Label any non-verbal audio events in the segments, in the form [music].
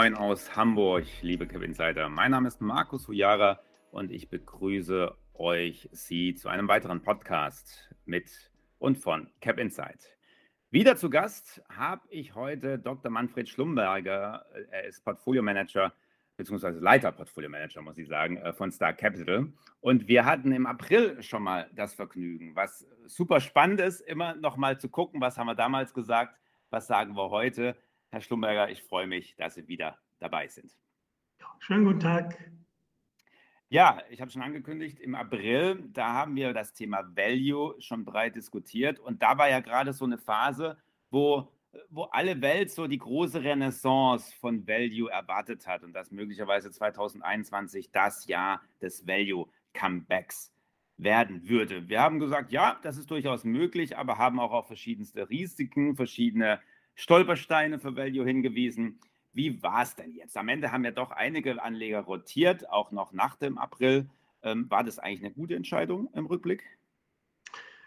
Moin aus Hamburg, liebe Cap Insider. Mein Name ist Markus Hujara und ich begrüße euch Sie zu einem weiteren Podcast mit und von Cap Insight. Wieder zu Gast habe ich heute Dr. Manfred Schlumberger. Er ist Portfolio Manager beziehungsweise Leiter Portfolio Manager, muss ich sagen, äh, von Star Capital. Und wir hatten im April schon mal das Vergnügen, was super spannend ist, immer noch mal zu gucken, was haben wir damals gesagt, was sagen wir heute. Herr Schlumberger, ich freue mich, dass Sie wieder dabei sind. Schönen guten Tag. Ja, ich habe schon angekündigt, im April, da haben wir das Thema Value schon breit diskutiert. Und da war ja gerade so eine Phase, wo, wo alle Welt so die große Renaissance von Value erwartet hat und dass möglicherweise 2021 das Jahr des Value-Comebacks werden würde. Wir haben gesagt, ja, das ist durchaus möglich, aber haben auch auf verschiedenste Risiken, verschiedene Stolpersteine für Value hingewiesen. Wie war es denn jetzt? Am Ende haben ja doch einige Anleger rotiert, auch noch nach dem April. Ähm, war das eigentlich eine gute Entscheidung im Rückblick?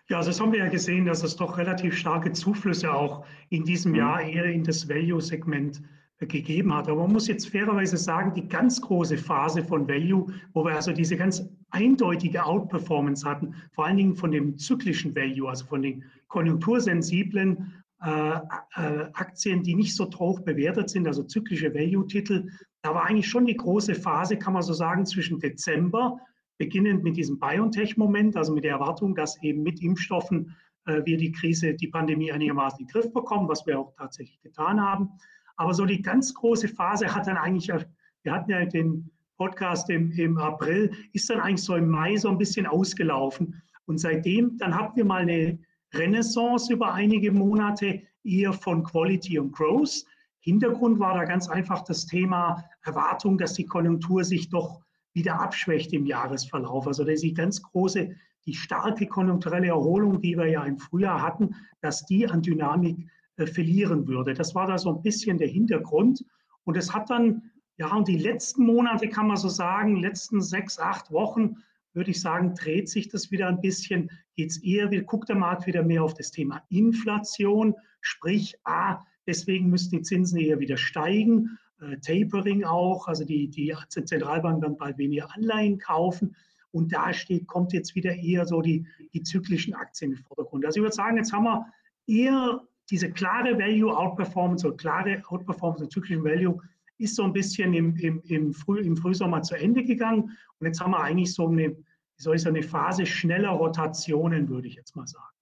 Ja, also das haben wir ja gesehen, dass es doch relativ starke Zuflüsse auch in diesem mhm. Jahr eher in das Value-Segment äh, gegeben hat. Aber man muss jetzt fairerweise sagen, die ganz große Phase von Value, wo wir also diese ganz eindeutige Outperformance hatten, vor allen Dingen von dem zyklischen Value, also von den konjunktursensiblen Aktien, die nicht so hoch bewertet sind, also zyklische Value-Titel. Da war eigentlich schon die große Phase, kann man so sagen, zwischen Dezember, beginnend mit diesem BioNTech-Moment, also mit der Erwartung, dass eben mit Impfstoffen äh, wir die Krise, die Pandemie einigermaßen in den Griff bekommen, was wir auch tatsächlich getan haben. Aber so die ganz große Phase hat dann eigentlich, wir hatten ja den Podcast im, im April, ist dann eigentlich so im Mai so ein bisschen ausgelaufen. Und seitdem, dann hatten wir mal eine Renaissance über einige Monate eher von Quality und Growth. Hintergrund war da ganz einfach das Thema Erwartung, dass die Konjunktur sich doch wieder abschwächt im Jahresverlauf. Also dass die ganz große, die starke konjunkturelle Erholung, die wir ja im Frühjahr hatten, dass die an Dynamik äh, verlieren würde. Das war da so ein bisschen der Hintergrund. Und es hat dann, ja, und die letzten Monate kann man so sagen, letzten sechs, acht Wochen würde ich sagen, dreht sich das wieder ein bisschen, geht es eher, guckt der Markt wieder mehr auf das Thema Inflation, sprich, ah, deswegen müssen die Zinsen eher wieder steigen, äh, Tapering auch, also die, die Zentralbank dann bald weniger Anleihen kaufen. Und da steht, kommt jetzt wieder eher so die, die zyklischen Aktien im Vordergrund. Also ich würde sagen, jetzt haben wir eher diese klare Value Outperformance oder klare Outperformance und zyklischen Value ist so ein bisschen im, im, im, Früh, im Frühsommer zu Ende gegangen. Und jetzt haben wir eigentlich so eine, soll ich sagen, eine Phase schneller Rotationen, würde ich jetzt mal sagen.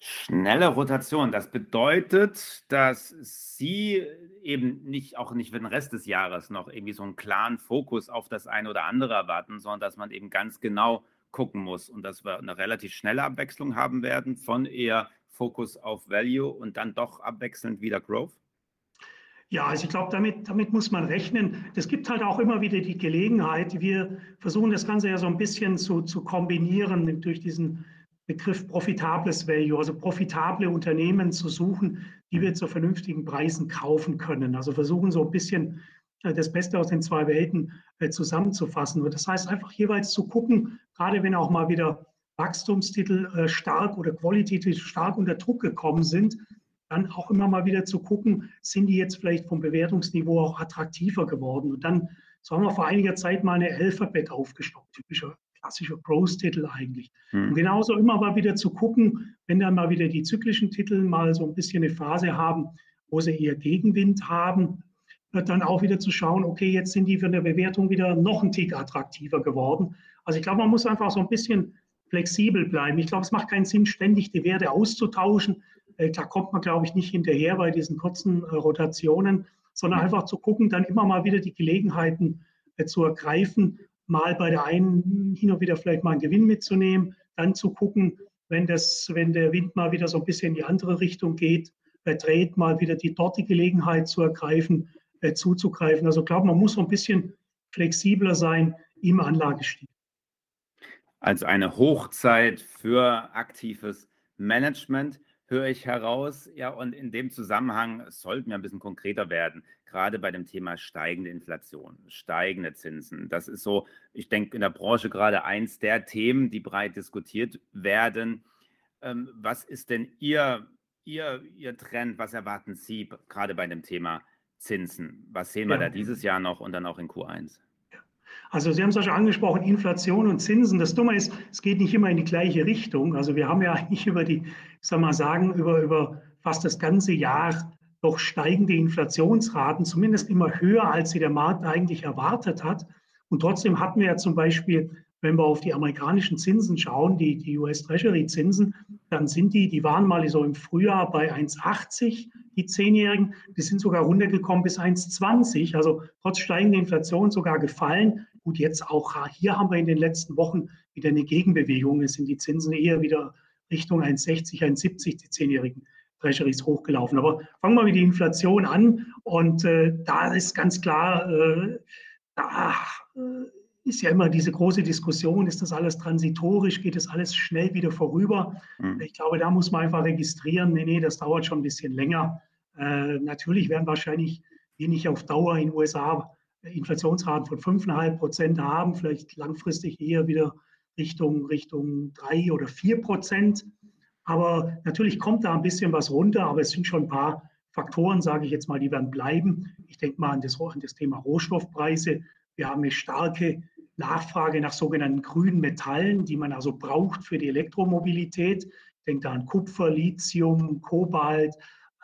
Schnelle Rotation, das bedeutet, dass Sie eben nicht, auch nicht für den Rest des Jahres noch irgendwie so einen klaren Fokus auf das eine oder andere erwarten, sondern dass man eben ganz genau gucken muss und dass wir eine relativ schnelle Abwechslung haben werden von eher Fokus auf Value und dann doch abwechselnd wieder Growth? Ja, also ich glaube, damit, damit muss man rechnen. Es gibt halt auch immer wieder die Gelegenheit. Wir versuchen das Ganze ja so ein bisschen zu, zu kombinieren durch diesen Begriff profitables Value, also profitable Unternehmen zu suchen, die wir zu vernünftigen Preisen kaufen können. Also versuchen so ein bisschen äh, das Beste aus den zwei Welten äh, zusammenzufassen. Und das heißt einfach jeweils zu gucken, gerade wenn auch mal wieder Wachstumstitel äh, stark oder Quality stark unter Druck gekommen sind, dann auch immer mal wieder zu gucken, sind die jetzt vielleicht vom Bewertungsniveau auch attraktiver geworden. Und dann, so haben wir vor einiger Zeit mal eine Alphabet aufgestockt, typischer klassischer Growth-Titel eigentlich. Mhm. Und genauso immer mal wieder zu gucken, wenn dann mal wieder die zyklischen Titel mal so ein bisschen eine Phase haben, wo sie eher Gegenwind haben, dann auch wieder zu schauen, okay, jetzt sind die für eine Bewertung wieder noch ein Tick attraktiver geworden. Also ich glaube, man muss einfach so ein bisschen flexibel bleiben. Ich glaube, es macht keinen Sinn, ständig die Werte auszutauschen, äh, da kommt man, glaube ich, nicht hinterher bei diesen kurzen äh, Rotationen, sondern einfach zu gucken, dann immer mal wieder die Gelegenheiten äh, zu ergreifen, mal bei der einen hin und wieder vielleicht mal einen Gewinn mitzunehmen, dann zu gucken, wenn, das, wenn der Wind mal wieder so ein bisschen in die andere Richtung geht, dreht, mal wieder die dort die Gelegenheit zu ergreifen, zuzugreifen. Also ich glaube, man muss so ein bisschen flexibler sein im Anlagestil. Also eine Hochzeit für aktives Management höre ich heraus. Ja, und in dem Zusammenhang sollten wir ein bisschen konkreter werden, gerade bei dem Thema steigende Inflation, steigende Zinsen. Das ist so, ich denke, in der Branche gerade eins der Themen, die breit diskutiert werden. Ähm, was ist denn Ihr, Ihr, Ihr Trend? Was erwarten Sie gerade bei dem Thema Zinsen. Was sehen wir ja. da dieses Jahr noch und dann auch in Q1? Also Sie haben es ja schon angesprochen, Inflation und Zinsen. Das Dumme ist, es geht nicht immer in die gleiche Richtung. Also wir haben ja [laughs] eigentlich über die, ich sag mal sagen, über, über fast das ganze Jahr doch steigende Inflationsraten, zumindest immer höher, als sie der Markt eigentlich erwartet hat. Und trotzdem hatten wir ja zum Beispiel, wenn wir auf die amerikanischen Zinsen schauen, die, die US-Treasury-Zinsen, dann sind die, die waren mal so im Frühjahr bei 1,80, die Zehnjährigen, die sind sogar runtergekommen bis 1,20, also trotz steigender Inflation sogar gefallen. Gut, jetzt auch hier haben wir in den letzten Wochen wieder eine Gegenbewegung. Es sind die Zinsen eher wieder Richtung 1,60, 1,70, die Zehnjährigen Treasuries hochgelaufen. Aber fangen wir mit der Inflation an. Und äh, da ist ganz klar, äh, da äh, ist ja immer diese große Diskussion, ist das alles transitorisch, geht das alles schnell wieder vorüber? Mhm. Ich glaube, da muss man einfach registrieren, nee, nee, das dauert schon ein bisschen länger. Äh, natürlich werden wahrscheinlich wir nicht auf Dauer in den USA Inflationsraten von 5,5 Prozent haben, vielleicht langfristig eher wieder Richtung, Richtung 3 oder 4 Prozent. Aber natürlich kommt da ein bisschen was runter, aber es sind schon ein paar Faktoren, sage ich jetzt mal, die werden bleiben. Ich denke mal an das, an das Thema Rohstoffpreise. Wir haben eine starke Nachfrage nach sogenannten grünen Metallen, die man also braucht für die Elektromobilität. Ich denke da an Kupfer, Lithium, Kobalt,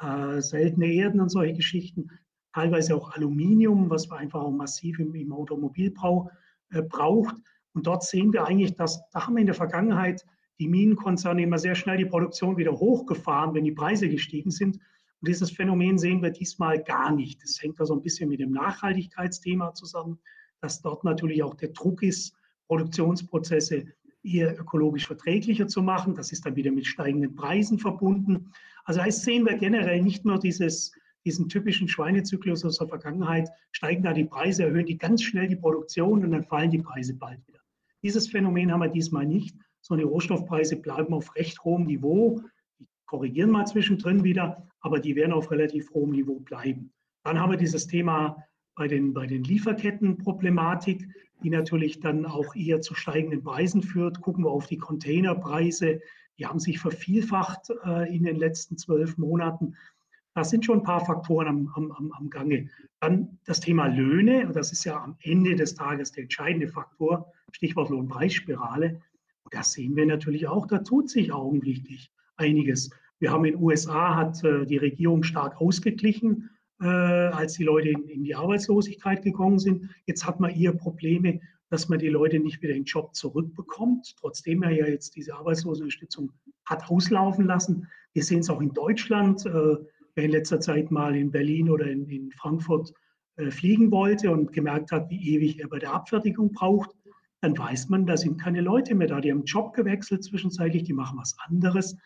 äh, seltene Erden und solche Geschichten. Teilweise auch Aluminium, was man einfach auch massiv im, im Automobilbau äh, braucht. Und dort sehen wir eigentlich, dass da haben wir in der Vergangenheit die Minenkonzerne immer sehr schnell die Produktion wieder hochgefahren, wenn die Preise gestiegen sind. Und dieses Phänomen sehen wir diesmal gar nicht. Das hängt da so ein bisschen mit dem Nachhaltigkeitsthema zusammen, dass dort natürlich auch der Druck ist, Produktionsprozesse eher ökologisch verträglicher zu machen. Das ist dann wieder mit steigenden Preisen verbunden. Also da sehen wir generell nicht nur dieses, diesen typischen Schweinezyklus aus der Vergangenheit, steigen da die Preise, erhöhen die ganz schnell die Produktion und dann fallen die Preise bald wieder. Dieses Phänomen haben wir diesmal nicht, sondern die Rohstoffpreise bleiben auf recht hohem Niveau. Die korrigieren mal zwischendrin wieder, aber die werden auf relativ hohem Niveau bleiben. Dann haben wir dieses Thema bei den, bei den Lieferkettenproblematik, die natürlich dann auch eher zu steigenden Preisen führt. Gucken wir auf die Containerpreise, die haben sich vervielfacht äh, in den letzten zwölf Monaten. Das sind schon ein paar Faktoren am, am, am Gange. Dann das Thema Löhne, das ist ja am Ende des Tages der entscheidende Faktor, Stichwort Lohnpreisspirale. Und das sehen wir natürlich auch, da tut sich augenblicklich einiges. Wir haben in den USA, hat äh, die Regierung stark ausgeglichen, äh, als die Leute in, in, die Arbeitslosigkeit gekommen sind. Jetzt hat man eher Probleme, dass man die Leute nicht wieder in den Job zurückbekommt, trotzdem er ja jetzt diese Arbeitslosenunterstützung hat auslaufen lassen. Wir sehen es auch in Deutschland. Äh, wer in letzter Zeit mal in Berlin oder in, in Frankfurt äh, fliegen wollte und gemerkt hat, wie ewig er bei der Abfertigung braucht, dann weiß man, da sind keine Leute mehr da. Die haben Job gewechselt zwischenzeitlich, die machen was anderes.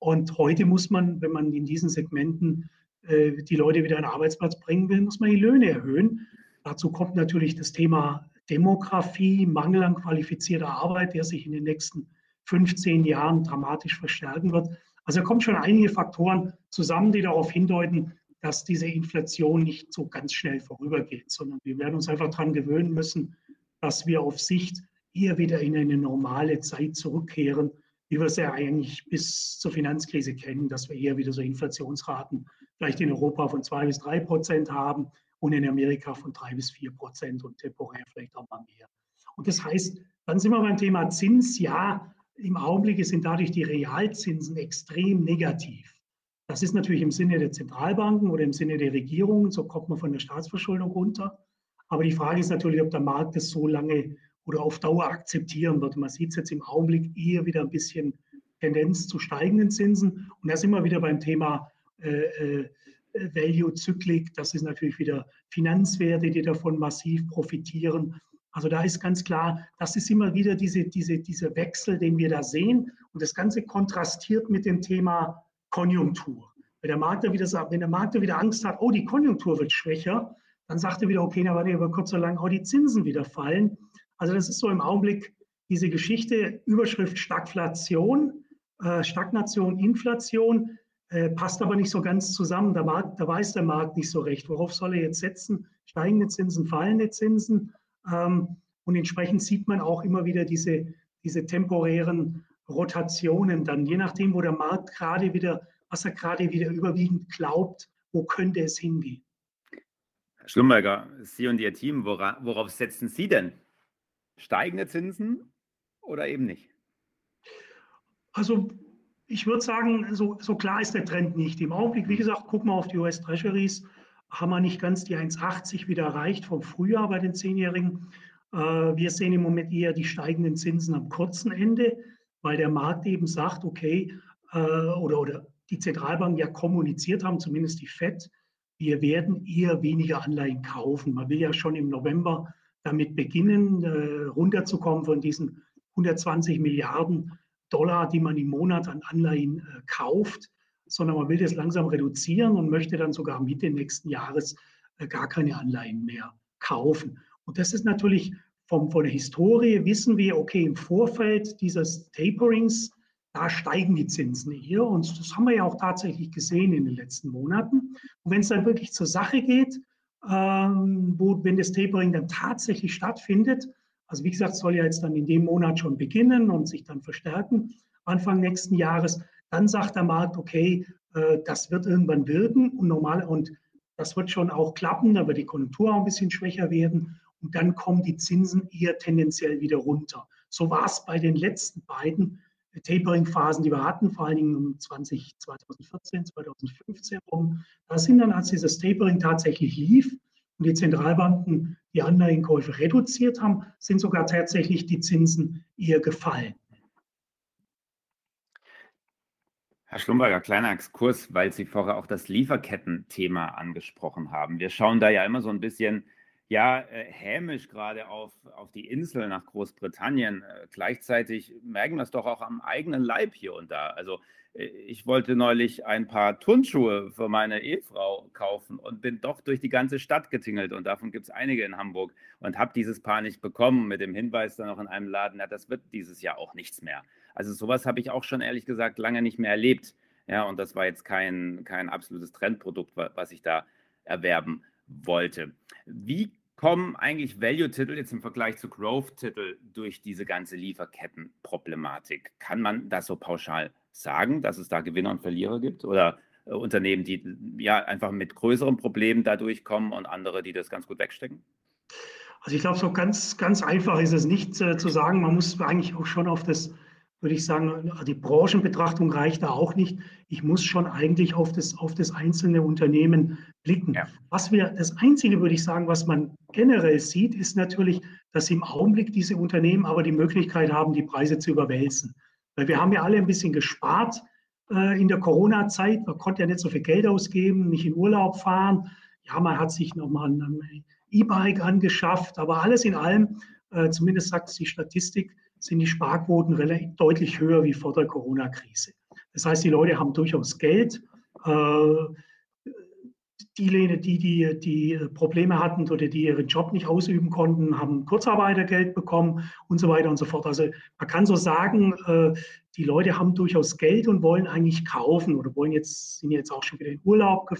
Und heute muss man, wenn man in diesen Segmenten äh, die Leute wieder an den Arbeitsplatz bringen will, muss man die Löhne erhöhen. Dazu kommt natürlich das Thema Demografie, Mangel an qualifizierter Arbeit, der sich in den nächsten 15 Jahren dramatisch verstärken wird. Also kommen schon einige Faktoren zusammen, die darauf hindeuten, dass diese Inflation nicht so ganz schnell vorübergeht, sondern wir werden uns einfach daran gewöhnen müssen, dass wir auf Sicht eher wieder in eine normale Zeit zurückkehren, wie wir es ja eigentlich bis zur Finanzkrise kennen, dass wir eher wieder so Inflationsraten vielleicht in Europa von zwei bis drei Prozent haben und in Amerika von drei bis vier Prozent und temporär vielleicht auch mal mehr. Und das heißt, dann sind wir beim Thema Zins. Ja, im Augenblick sind dadurch die Realzinsen extrem negativ. Das ist natürlich im Sinne der Zentralbanken oder im Sinne der Regierungen, so kommt man von der Staatsverschuldung runter. Aber die Frage ist natürlich, ob der Markt das so lange oder auf Dauer akzeptieren wird. Man sieht es jetzt im Augenblick eher wieder ein bisschen Tendenz zu steigenden Zinsen. Und da sind wir wieder beim Thema äh, äh, Value-Zyklik. Das ist natürlich wieder Finanzwerte, die davon massiv profitieren. Also da ist ganz klar, das ist immer wieder diese, diese, dieser Wechsel, den wir da sehen. Und das Ganze kontrastiert mit dem Thema Konjunktur. Wenn der Markt da wieder, wenn der Markt da wieder Angst hat, oh, die Konjunktur wird schwächer, dann sagt er wieder, okay, na warte, über kurz oder lang auch die Zinsen wieder fallen. Also das ist so im Augenblick diese Geschichte, Überschrift Stagflation, äh, Stagnation, Inflation, äh, passt aber nicht so ganz zusammen. Der Markt, da weiß der Markt nicht so recht, worauf soll er jetzt setzen? Steigende Zinsen, fallende Zinsen. Und entsprechend sieht man auch immer wieder diese, diese temporären Rotationen dann, je nachdem, wo der Markt gerade wieder, was er gerade wieder überwiegend glaubt, wo könnte es hingehen. Schlumberger, Sie und Ihr Team, wora, worauf setzen Sie denn? Steigende Zinsen oder eben nicht? Also ich würde sagen, so, so, klar ist der Trend nicht. Im Augenblick, wie gesagt, gucken wir auf die US Treasuries, haben wir nicht ganz die 1,80 wieder erreicht vom Frühjahr bei den Zehnjährigen. Äh, wir sehen im Moment eher die steigenden Zinsen am kurzen Ende, weil der Markt eben sagt, okay, äh, oder, oder die Zentralbanken ja kommuniziert haben, zumindest die FED, wir werden eher weniger Anleihen kaufen. Man will ja schon im November damit beginnen, äh, runterzukommen von diesen 120 Milliarden Dollar, die man im Monat an Anleihen kauft, sondern man will das langsam reduzieren und möchte dann sogar Mitte nächsten Jahres äh, gar keine Anleihen mehr kaufen. Und das ist natürlich vom, von der Historie, wissen wir, okay, im Vorfeld dieses Taperings, da steigen die Zinsen eher. Und das haben wir ja auch tatsächlich gesehen in den letzten Monaten. Und wenn es dann wirklich zur Sache geht, ähm, wo, wenn das Tapering dann tatsächlich stattfindet, also wie gesagt, soll ja jetzt dann in dem Monat schon beginnen und sich dann verstärken, Anfang nächsten Jahres, dann sagt der Markt, okay, äh, das wird irgendwann wirken und normal und das wird schon auch klappen, da wird die Konjunktur auch ein bisschen schwächer werden und dann kommen die Zinsen eher tendenziell wieder runter. So war es bei den letzten beiden Tapering-Phasen, die wir hatten, vor allen Dingen um 20, 2014, 2015 rum. Da sind dann, als dieses Tapering tatsächlich lief und die Zentralbanken die Anleihenkäufe reduziert haben, sind sogar tatsächlich die Zinsen eher gefallen. Herr Schlumberger, kleiner Exkurs, weil Sie vorher auch das Lieferketten-Thema angesprochen haben. Wir schauen da ja immer so ein bisschen ja, äh, hämisch gerade auf, auf die Insel nach Großbritannien. Äh, gleichzeitig merken wir es doch auch am eigenen Leib hier und da. Also äh, ich wollte neulich ein paar Turnschuhe für meine Ehefrau kaufen und bin doch durch die ganze Stadt getingelt und davon gibt es einige in Hamburg und habe dieses Paar nicht bekommen mit dem Hinweis dann noch in einem Laden, ja, das wird dieses Jahr auch nichts mehr. Also sowas habe ich auch schon ehrlich gesagt lange nicht mehr erlebt. Ja, und das war jetzt kein, kein absolutes Trendprodukt, was ich da erwerben wollte. Wie kommen eigentlich Value-Titel jetzt im Vergleich zu Growth-Titel durch diese ganze Lieferkettenproblematik? Kann man das so pauschal sagen, dass es da Gewinner und Verlierer gibt? Oder äh, Unternehmen, die ja einfach mit größeren Problemen da durchkommen und andere, die das ganz gut wegstecken? Also ich glaube, so ganz, ganz einfach ist es nicht äh, zu sagen. Man muss eigentlich auch schon auf das würde ich sagen, die Branchenbetrachtung reicht da auch nicht. Ich muss schon eigentlich auf das, auf das einzelne Unternehmen blicken. Ja. Was wir, das Einzige, würde ich sagen, was man generell sieht, ist natürlich, dass im Augenblick diese Unternehmen aber die Möglichkeit haben, die Preise zu überwälzen. Weil wir haben ja alle ein bisschen gespart äh, in der Corona-Zeit. Man konnte ja nicht so viel Geld ausgeben, nicht in Urlaub fahren. Ja, man hat sich nochmal ein E-Bike angeschafft, aber alles in allem, äh, zumindest sagt die Statistik, sind die Sparquoten relativ deutlich höher wie vor der Corona-Krise. Das heißt, die Leute haben durchaus Geld. Äh, diejenigen, die, die, die Probleme hatten oder die ihren Job nicht ausüben konnten, haben Kurzarbeitergeld bekommen und so weiter und so fort. Also man kann so sagen, äh, die Leute haben durchaus Geld und wollen eigentlich kaufen oder wollen jetzt, sind jetzt auch schon wieder in Urlaub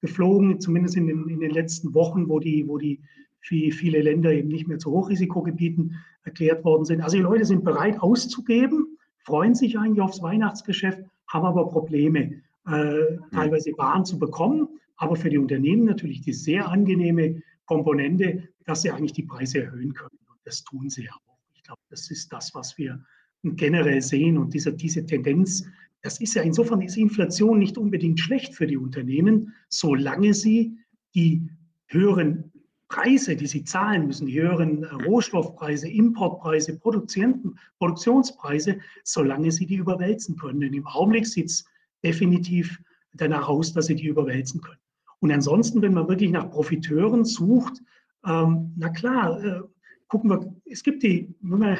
geflogen, zumindest in den, in den letzten Wochen, wo die, wo die viele Länder eben nicht mehr zu Hochrisikogebieten erklärt worden sind. Also die Leute sind bereit auszugeben, freuen sich eigentlich aufs Weihnachtsgeschäft, haben aber Probleme, äh, teilweise Waren zu bekommen. Aber für die Unternehmen natürlich die sehr angenehme Komponente, dass sie eigentlich die Preise erhöhen können. Und das tun sie ja auch. Ich glaube, das ist das, was wir generell sehen. Und diese, diese Tendenz, das ist ja insofern ist Inflation nicht unbedingt schlecht für die Unternehmen, solange sie die höheren Preise, die sie zahlen müssen, die höheren äh, Rohstoffpreise, Importpreise, Produktionspreise, solange sie die überwälzen können. Denn im Augenblick sieht es definitiv danach aus, dass sie die überwälzen können. Und ansonsten, wenn man wirklich nach Profiteuren sucht, ähm, na klar, äh, gucken wir, es gibt die, [laughs]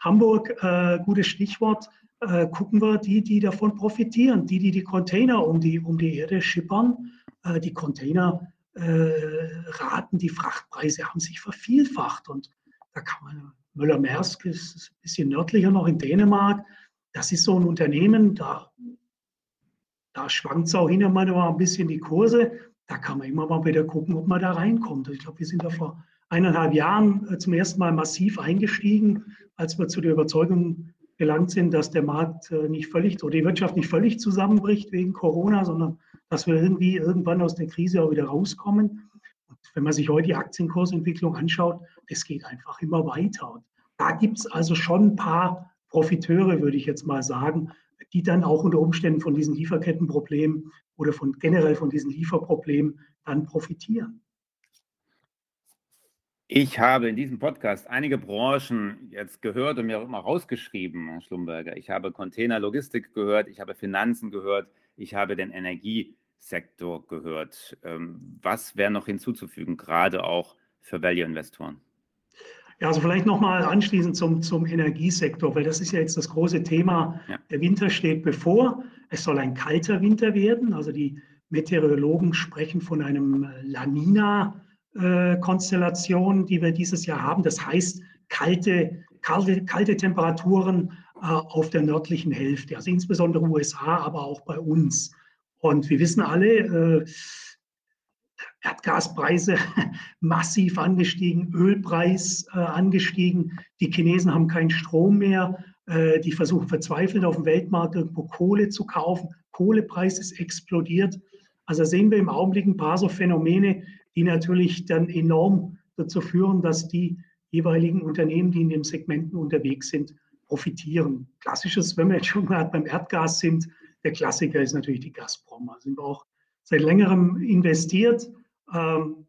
Hamburg, äh, gutes Stichwort, äh, gucken wir die, die davon profitieren, die, die die Container um die, um die Erde schippern, äh, die Container raten, die Frachtpreise haben sich vervielfacht. Und da kann man, Müller-Maersk ist ein bisschen nördlicher noch in Dänemark. Das ist so ein Unternehmen, da, da schwankt es auch hin und mal ein bisschen die Kurse. Da kann man immer mal wieder gucken, ob man da reinkommt. Ich glaube, wir sind da vor eineinhalb Jahren äh, zum ersten Mal massiv eingestiegen, als wir zu der Überzeugung gelangt sind, dass der Markt äh, nicht völlig oder die Wirtschaft nicht völlig zusammenbricht wegen Corona, sondern dass wir irgendwie irgendwann aus der Krise auch wieder rauskommen. Und wenn man sich heute die Aktienkursentwicklung anschaut, das geht einfach immer weiter. Und da gibt es also schon ein paar Profiteure, würde ich jetzt mal sagen, die dann auch unter Umständen von diesen Lieferkettenproblemen oder von generell von diesen Lieferproblemen dann profitieren. Ich habe in diesem Podcast einige Branchen jetzt gehört und mir auch immer rausgeschrieben, Herr Schlumberger. Ich habe Containerlogistik gehört, ich habe Finanzen gehört, ich habe den Energiesektor gehört. Ähm, was wäre noch hinzuzufügen, gerade auch für Value-Investoren? Ja, also vielleicht nochmal anschließend zum, zum Energiesektor, weil das ist ja jetzt das große Thema. Ja. Der Winter steht bevor. Es soll ein kalter Winter werden. Also die Meteorologen sprechen von einem La Nina äh, die wir dieses Jahr haben. Das heißt, kalte, kalte, kalte Temperaturen äh, auf der nördlichen Hälfte, also insbesondere USA, aber auch bei uns. Und wir wissen alle, äh, Erdgaspreise [laughs] massiv angestiegen, Ölpreis äh, angestiegen. Die Chinesen haben keinen Strom mehr. Äh, die versuchen verzweifelt auf dem Weltmarkt irgendwo Kohle zu kaufen. Kohlepreis ist explodiert. Also sehen wir im Augenblick ein paar so Phänomene, die natürlich dann enorm dazu führen, dass die jeweiligen Unternehmen, die in den Segmenten unterwegs sind, profitieren. Klassisches, wenn wir jetzt schon mal beim Erdgas sind, der Klassiker ist natürlich die Gazprom. Da sind wir auch seit längerem investiert. Ähm,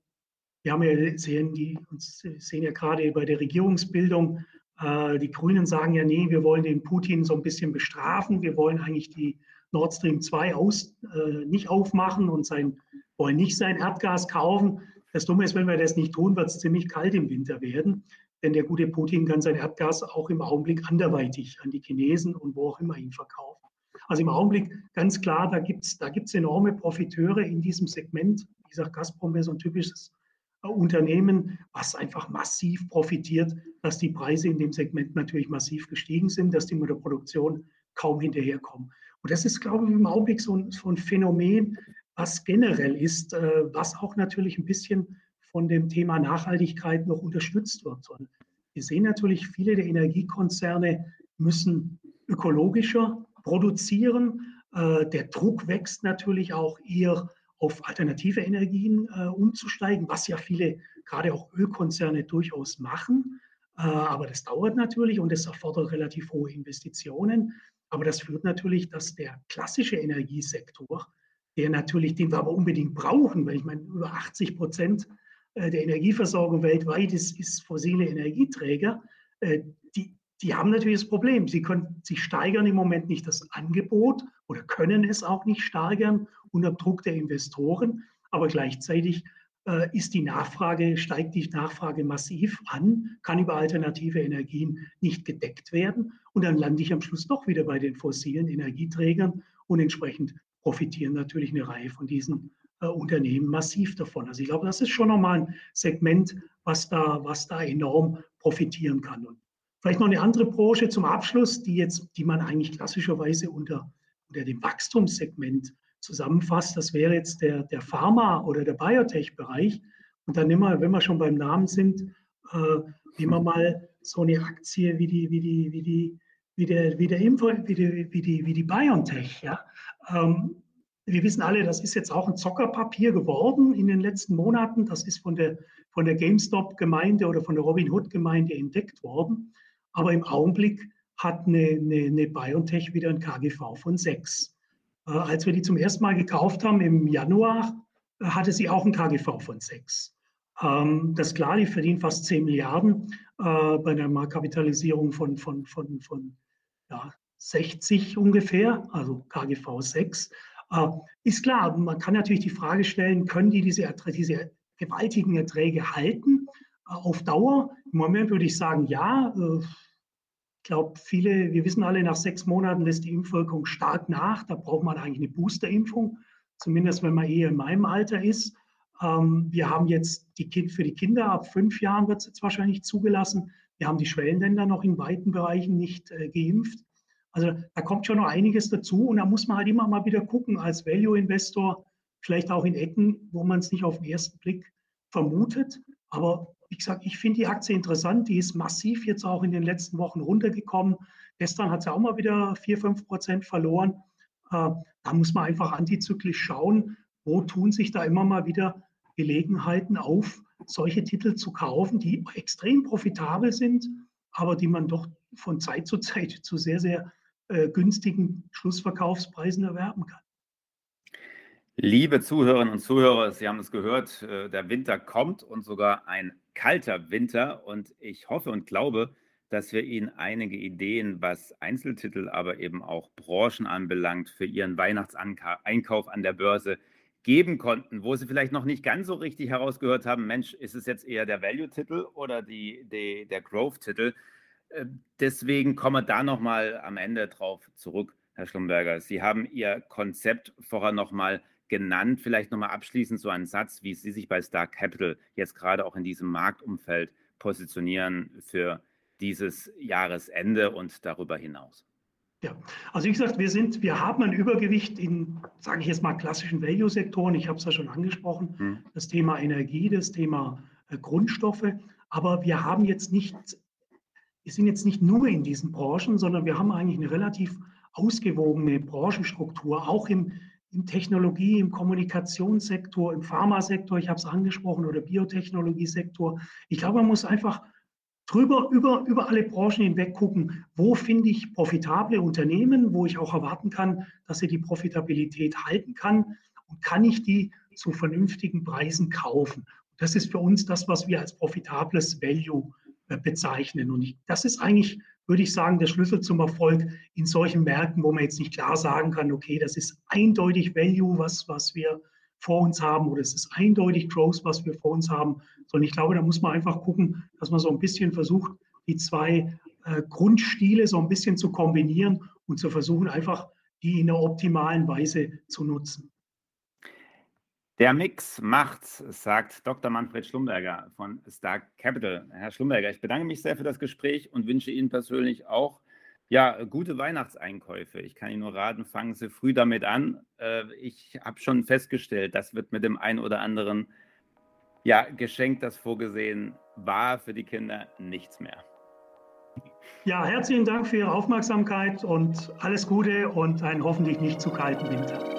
wir haben ja sehen, die, sehen ja gerade bei der Regierungsbildung, äh, die Grünen sagen ja, nee, wir wollen den Putin so ein bisschen bestrafen. Wir wollen eigentlich die Nord Stream 2 aus, äh, nicht aufmachen und sein wollen nicht sein Erdgas kaufen. Das Dumme ist, wenn wir das nicht tun, wird es ziemlich kalt im Winter werden. Denn der gute Putin kann sein Erdgas auch im Augenblick anderweitig an die Chinesen und wo auch immer ihn verkaufen. Also im Augenblick ganz klar, da gibt es da gibt's enorme Profiteure in diesem Segment. Wie gesagt, Gazprom ist so ein typisches äh, Unternehmen, was einfach massiv profitiert, dass die Preise in dem Segment natürlich massiv gestiegen sind, dass die mit der Produktion kaum hinterherkommen. Und das ist, glaube ich, im Augenblick so ein, so ein Phänomen, was generell ist, äh, was auch natürlich ein bisschen von dem Thema Nachhaltigkeit noch unterstützt wird. Und wir sehen natürlich, viele der Energiekonzerne müssen ökologischer produzieren. Äh, der Druck wächst natürlich auch eher auf alternative Energien äh, umzusteigen, was ja viele, gerade auch Ölkonzerne, durchaus machen. Aber das dauert natürlich und es erfordert relativ hohe Investitionen. Aber das führt natürlich, dass der klassische Energiesektor der natürlich, den wir aber unbedingt brauchen, weil ich meine, über 80 Prozent äh, der Energieversorgung weltweit ist, ist fossile Energieträger. Äh, die, die haben natürlich das Problem. Sie, können, sie steigern im Moment nicht das Angebot oder können es auch nicht steigern unter Druck der Investoren. Aber gleichzeitig äh, ist die Nachfrage, steigt die Nachfrage massiv an, kann über alternative Energien nicht gedeckt werden. Und dann lande ich am Schluss doch wieder bei den fossilen Energieträgern und entsprechend profitieren natürlich eine Reihe von diesen äh, Unternehmen massiv davon. Also ich glaube, das ist schon nochmal ein Segment, was da, was da enorm profitieren kann. Und vielleicht noch eine andere Branche zum Abschluss, die jetzt, die man eigentlich klassischerweise unter, unter dem Wachstumssegment zusammenfasst. Das wäre jetzt der, der Pharma- oder der Biotech-Bereich. Und dann nehmen wir, wenn wir schon beim Namen sind, äh, nehmen wir mal so eine Aktie wie die, wie die, wie die, wie der, wie der Info, wie die, wie die, wie die BioNTech. Ja? Ähm, wir wissen alle, das ist jetzt auch ein Zockerpapier geworden in den letzten Monaten. Das ist von der, von der GameStop-Gemeinde oder von der Robinhood-Gemeinde entdeckt worden. Aber im Augenblick hat eine, eine, eine BioNTech wieder ein KGV von 6. Äh, als wir die zum ersten Mal gekauft haben im Januar, äh, hatte sie auch ein KGV von 6. Ähm, das ist klar, die verdienen fast 10 Milliarden äh, bei einer Marktkapitalisierung von, von, von, von ja, 60 ungefähr, also KGV 6. Äh, ist klar, man kann natürlich die Frage stellen, können die diese, diese gewaltigen Erträge halten äh, auf Dauer? Im Moment würde ich sagen, ja. Äh, ich glaube, viele, wir wissen alle, nach sechs Monaten lässt die Impfwirkung stark nach. Da braucht man eigentlich eine Boosterimpfung, zumindest wenn man eher in meinem Alter ist. Ähm, wir haben jetzt die kind, für die Kinder ab fünf Jahren wird es jetzt wahrscheinlich zugelassen. Wir haben die Schwellenländer noch in weiten Bereichen nicht geimpft. Also da kommt schon noch einiges dazu und da muss man halt immer mal wieder gucken als Value-Investor, vielleicht auch in Ecken, wo man es nicht auf den ersten Blick vermutet. Aber wie gesagt, ich finde die Aktie interessant. Die ist massiv jetzt auch in den letzten Wochen runtergekommen. Gestern hat sie auch mal wieder 4, 5 Prozent verloren. Äh, da muss man einfach antizyklisch schauen, wo tun sich da immer mal wieder Gelegenheiten auf, solche Titel zu kaufen, die extrem profitabel sind, aber die man doch von Zeit zu Zeit zu sehr, sehr äh, günstigen Schlussverkaufspreisen erwerben kann. Liebe Zuhörerinnen und Zuhörer, Sie haben es gehört, äh, der Winter kommt und sogar ein kalter Winter. Und ich hoffe und glaube, dass wir Ihnen einige Ideen, was Einzeltitel, aber eben auch Branchen anbelangt, für Ihren Weihnachtseinkauf an der Börse geben konnten, wo Sie vielleicht noch nicht ganz so richtig herausgehört haben, Mensch, ist es jetzt eher der Value-Titel oder die, die, der Growth-Titel? Äh, deswegen kommen wir da nochmal am Ende drauf zurück, Herr Schlumberger. Sie haben Ihr Konzept vorher nochmal genannt. Vielleicht nochmal abschließend so ein Satz, wie Sie sich bei Star Capital jetzt gerade auch in diesem Marktumfeld positionieren für dieses Jahresende und darüber hinaus. Ja, also wie gesagt, wir sind, wir haben ein Übergewicht in, sage ich jetzt mal, klassischen Value-Sektoren. Ich habe es ja schon angesprochen, hm. das Thema Energie, das Thema äh, Grundstoffe. Aber wir haben jetzt nicht, wir sind jetzt nicht nur in diesen Branchen, sondern wir haben eigentlich eine relativ ausgewogene Branchenstruktur, auch im im Technologie-, im Kommunikationssektor, im Pharmasektor, ich habe es angesprochen, oder Biotechnologiesektor. Ich glaube, man muss einfach drüber, über, über alle Branchen hinweg gucken, wo finde ich profitable Unternehmen, wo ich auch erwarten kann, dass sie die Profitabilität halten kann und kann ich die zu vernünftigen Preisen kaufen. Das ist für uns das, was wir als profitables Value bezeichnen. Und ich, das ist eigentlich würde ich sagen, der Schlüssel zum Erfolg in solchen Märkten, wo man jetzt nicht klar sagen kann, okay, das ist eindeutig Value, was, was wir vor uns haben, oder es ist eindeutig Growth, was wir vor uns haben, sondern ich glaube, da muss man einfach gucken, dass man so ein bisschen versucht, die zwei äh, Grundstile so ein bisschen zu kombinieren und zu versuchen, einfach die in einer optimalen Weise zu nutzen. Der Mix macht's, sagt Dr. Manfred Schlumberger von Stark Capital. Herr Schlumberger, ich bedanke mich sehr für das Gespräch und wünsche Ihnen persönlich auch ja, gute Weihnachtseinkäufe. Ich kann Ihnen nur raten, fangen Sie früh damit an. Äh, ich habe schon festgestellt, das wird mit dem ein oder anderen ja, Geschenk, das vorgesehen war für die Kinder, nichts mehr. Ja, herzlichen Dank für Ihre Aufmerksamkeit und alles Gute und einen hoffentlich nicht zu kalten Winter.